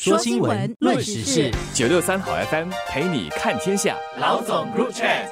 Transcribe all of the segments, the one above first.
说新闻，论时事，九六三好 FM 陪你看天下。老总 Group Chat。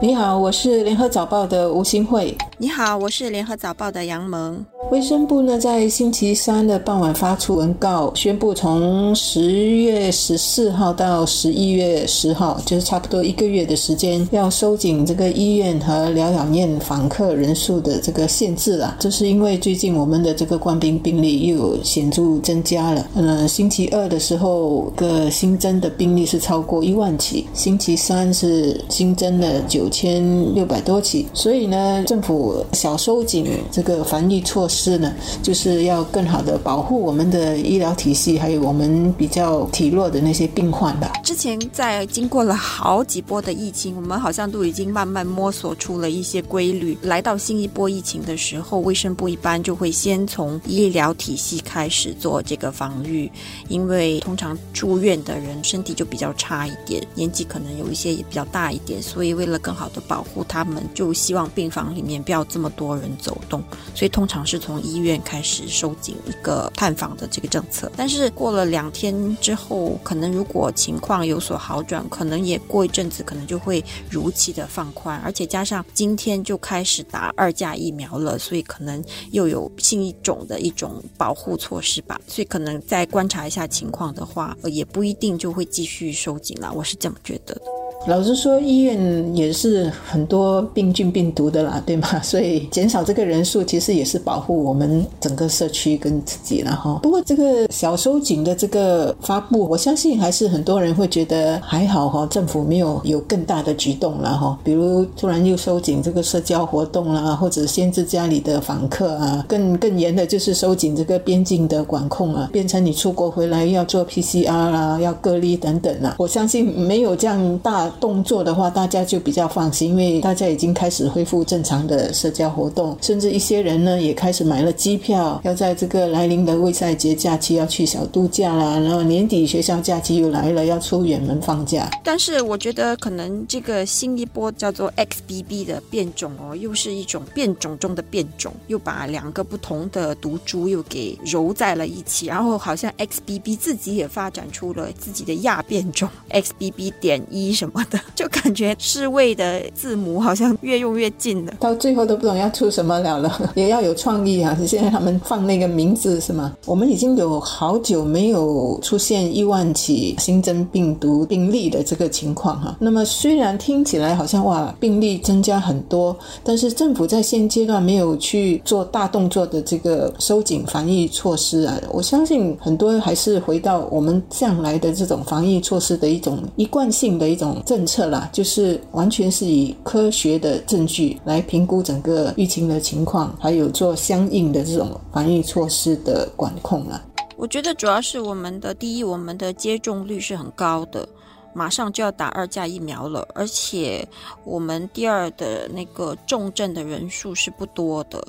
你好，我是联合早报的吴新慧。你好，我是联合早报的杨萌。卫生部呢，在星期三的傍晚发出文告，宣布从十月十四号到十一月十号，就是差不多一个月的时间，要收紧这个医院和疗养院访客人数的这个限制啊。这是因为最近我们的这个官兵病例又有显著增加了。呃，星期二的时候，个新增的病例是超过一万起，星期三是新增了九千六百多起。所以呢，政府小收紧这个防疫措施。呢，就是要更好的保护我们的医疗体系，还有我们比较体弱的那些病患的。之前在经过了好几波的疫情，我们好像都已经慢慢摸索出了一些规律。来到新一波疫情的时候，卫生部一般就会先从医疗体系开始做这个防御，因为通常住院的人身体就比较差一点，年纪可能有一些也比较大一点，所以为了更好的保护他们，就希望病房里面要这么多人走动，所以通常是从医院开始收紧一个探访的这个政策，但是过了两天之后，可能如果情况有所好转，可能也过一阵子，可能就会如期的放宽，而且加上今天就开始打二价疫苗了，所以可能又有新一种的一种保护措施吧，所以可能再观察一下情况的话，也不一定就会继续收紧了，我是这么觉得的。老实说，医院也是很多病菌病毒的啦，对吗？所以减少这个人数，其实也是保护我们整个社区跟自己了哈。不过这个小收紧的这个发布，我相信还是很多人会觉得还好哈。政府没有有更大的举动了哈，比如突然又收紧这个社交活动啦，或者限制家里的访客啊，更更严的就是收紧这个边境的管控啊，变成你出国回来要做 PCR 啦，要隔离等等啊。我相信没有这样大。动作的话，大家就比较放心，因为大家已经开始恢复正常的社交活动，甚至一些人呢也开始买了机票，要在这个来临的未赛节假期要去小度假啦。然后年底学校假期又来了，要出远门放假。但是我觉得可能这个新一波叫做 XBB 的变种哦，又是一种变种中的变种，又把两个不同的毒株又给揉在了一起，然后好像 XBB 自己也发展出了自己的亚变种 XBB 点一什么。就感觉世卫的字母好像越用越近了，到最后都不懂要出什么了了，也要有创意啊！现在他们放那个名字是吗？我们已经有好久没有出现一万起新增病毒病例的这个情况哈。那么虽然听起来好像哇病例增加很多，但是政府在现阶段没有去做大动作的这个收紧防疫措施啊。我相信很多还是回到我们向来的这种防疫措施的一种一贯性的一种。政策啦，就是完全是以科学的证据来评估整个疫情的情况，还有做相应的这种防疫措施的管控啦。我觉得主要是我们的第一，我们的接种率是很高的，马上就要打二价疫苗了，而且我们第二的那个重症的人数是不多的。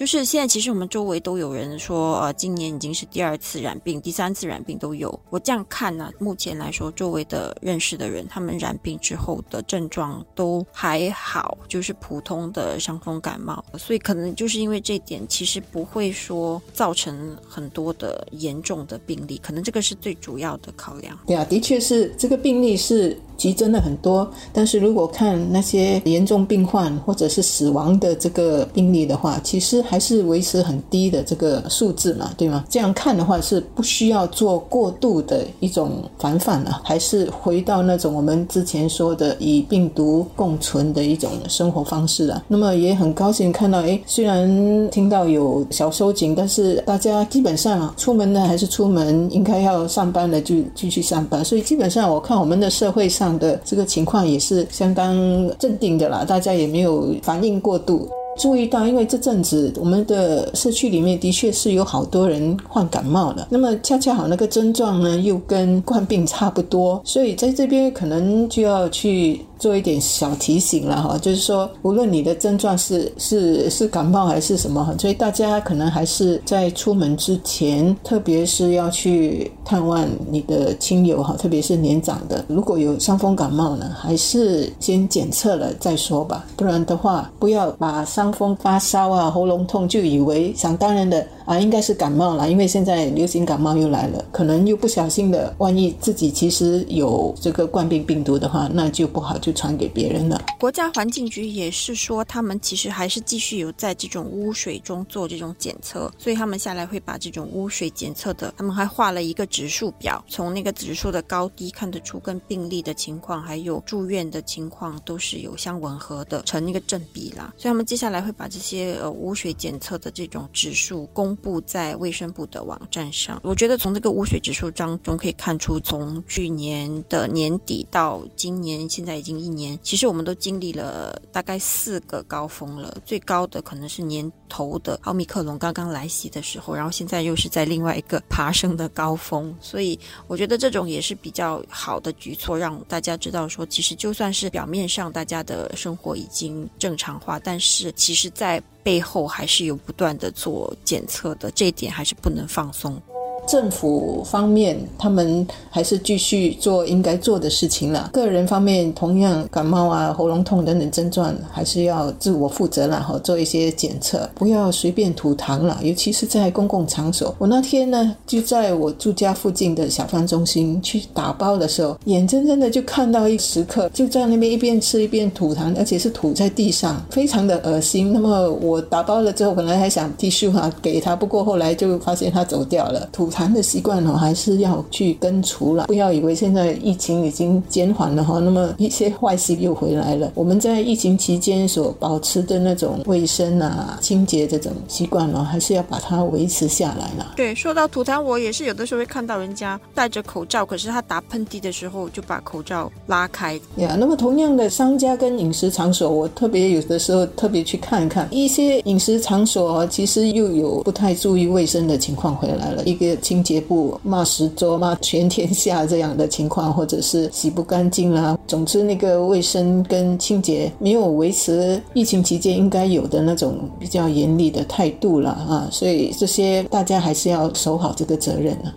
就是现在，其实我们周围都有人说，呃，今年已经是第二次染病，第三次染病都有。我这样看呢，目前来说，周围的认识的人，他们染病之后的症状都还好，就是普通的伤风感冒。所以可能就是因为这点，其实不会说造成很多的严重的病例，可能这个是最主要的考量。对啊，的确是这个病例是。急增了很多，但是如果看那些严重病患或者是死亡的这个病例的话，其实还是维持很低的这个数字嘛，对吗？这样看的话是不需要做过度的一种防范了，还是回到那种我们之前说的以病毒共存的一种生活方式啊。那么也很高兴看到，哎，虽然听到有小收紧，但是大家基本上出门呢还是出门，应该要上班的就继续上班，所以基本上我看我们的社会上。的这个情况也是相当镇定的啦，大家也没有反应过度。注意到，因为这阵子我们的社区里面的确是有好多人患感冒了，那么恰恰好那个症状呢又跟冠病差不多，所以在这边可能就要去。做一点小提醒了哈，就是说，无论你的症状是是是感冒还是什么哈，所以大家可能还是在出门之前，特别是要去探望你的亲友哈，特别是年长的，如果有伤风感冒呢，还是先检测了再说吧，不然的话，不要把伤伤风发烧啊、喉咙痛就以为想当然的。啊，应该是感冒了，因为现在流行感冒又来了，可能又不小心的，万一自己其实有这个冠病病毒的话，那就不好，就传给别人了。国家环境局也是说，他们其实还是继续有在这种污水中做这种检测，所以他们下来会把这种污水检测的，他们还画了一个指数表，从那个指数的高低看得出跟病例的情况还有住院的情况都是有相吻合的，成一个正比啦。所以他们接下来会把这些呃污水检测的这种指数公布在卫生部的网站上。我觉得从这个污水指数当中可以看出，从去年的年底到今年，现在已经一年，其实我们都经历了大概四个高峰了。最高的可能是年头的奥密克戎刚刚来袭的时候，然后现在又是在另外一个爬升的高峰。所以我觉得这种也是比较好的举措，让大家知道说，其实就算是表面上大家的生活已经正常化，但是其实在背后还是有不断的做检测的，这点还是不能放松。政府方面，他们还是继续做应该做的事情了。个人方面，同样感冒啊、喉咙痛等等症状，还是要自我负责了哈，做一些检测，不要随便吐痰了，尤其是在公共场所。我那天呢，就在我住家附近的小贩中心去打包的时候，眼睁睁的就看到一食客就在那边一边吃一边吐痰，而且是吐在地上，非常的恶心。那么我打包了之后，本来还想继续哈给他，不过后来就发现他走掉了，吐痰。痰的习惯哦，还是要去根除了。不要以为现在疫情已经减缓了哈，那么一些坏习又回来了。我们在疫情期间所保持的那种卫生啊、清洁这种习惯哦，还是要把它维持下来了。对，说到吐痰，我也是有的时候会看到人家戴着口罩，可是他打喷嚏的时候就把口罩拉开。呀，那么同样的商家跟饮食场所，我特别有的时候特别去看一看一些饮食场所，其实又有不太注意卫生的情况回来了。一个。清洁部骂十桌骂全天下这样的情况，或者是洗不干净啦。总之，那个卫生跟清洁没有维持疫情期间应该有的那种比较严厉的态度了啊。所以这些大家还是要守好这个责任啊。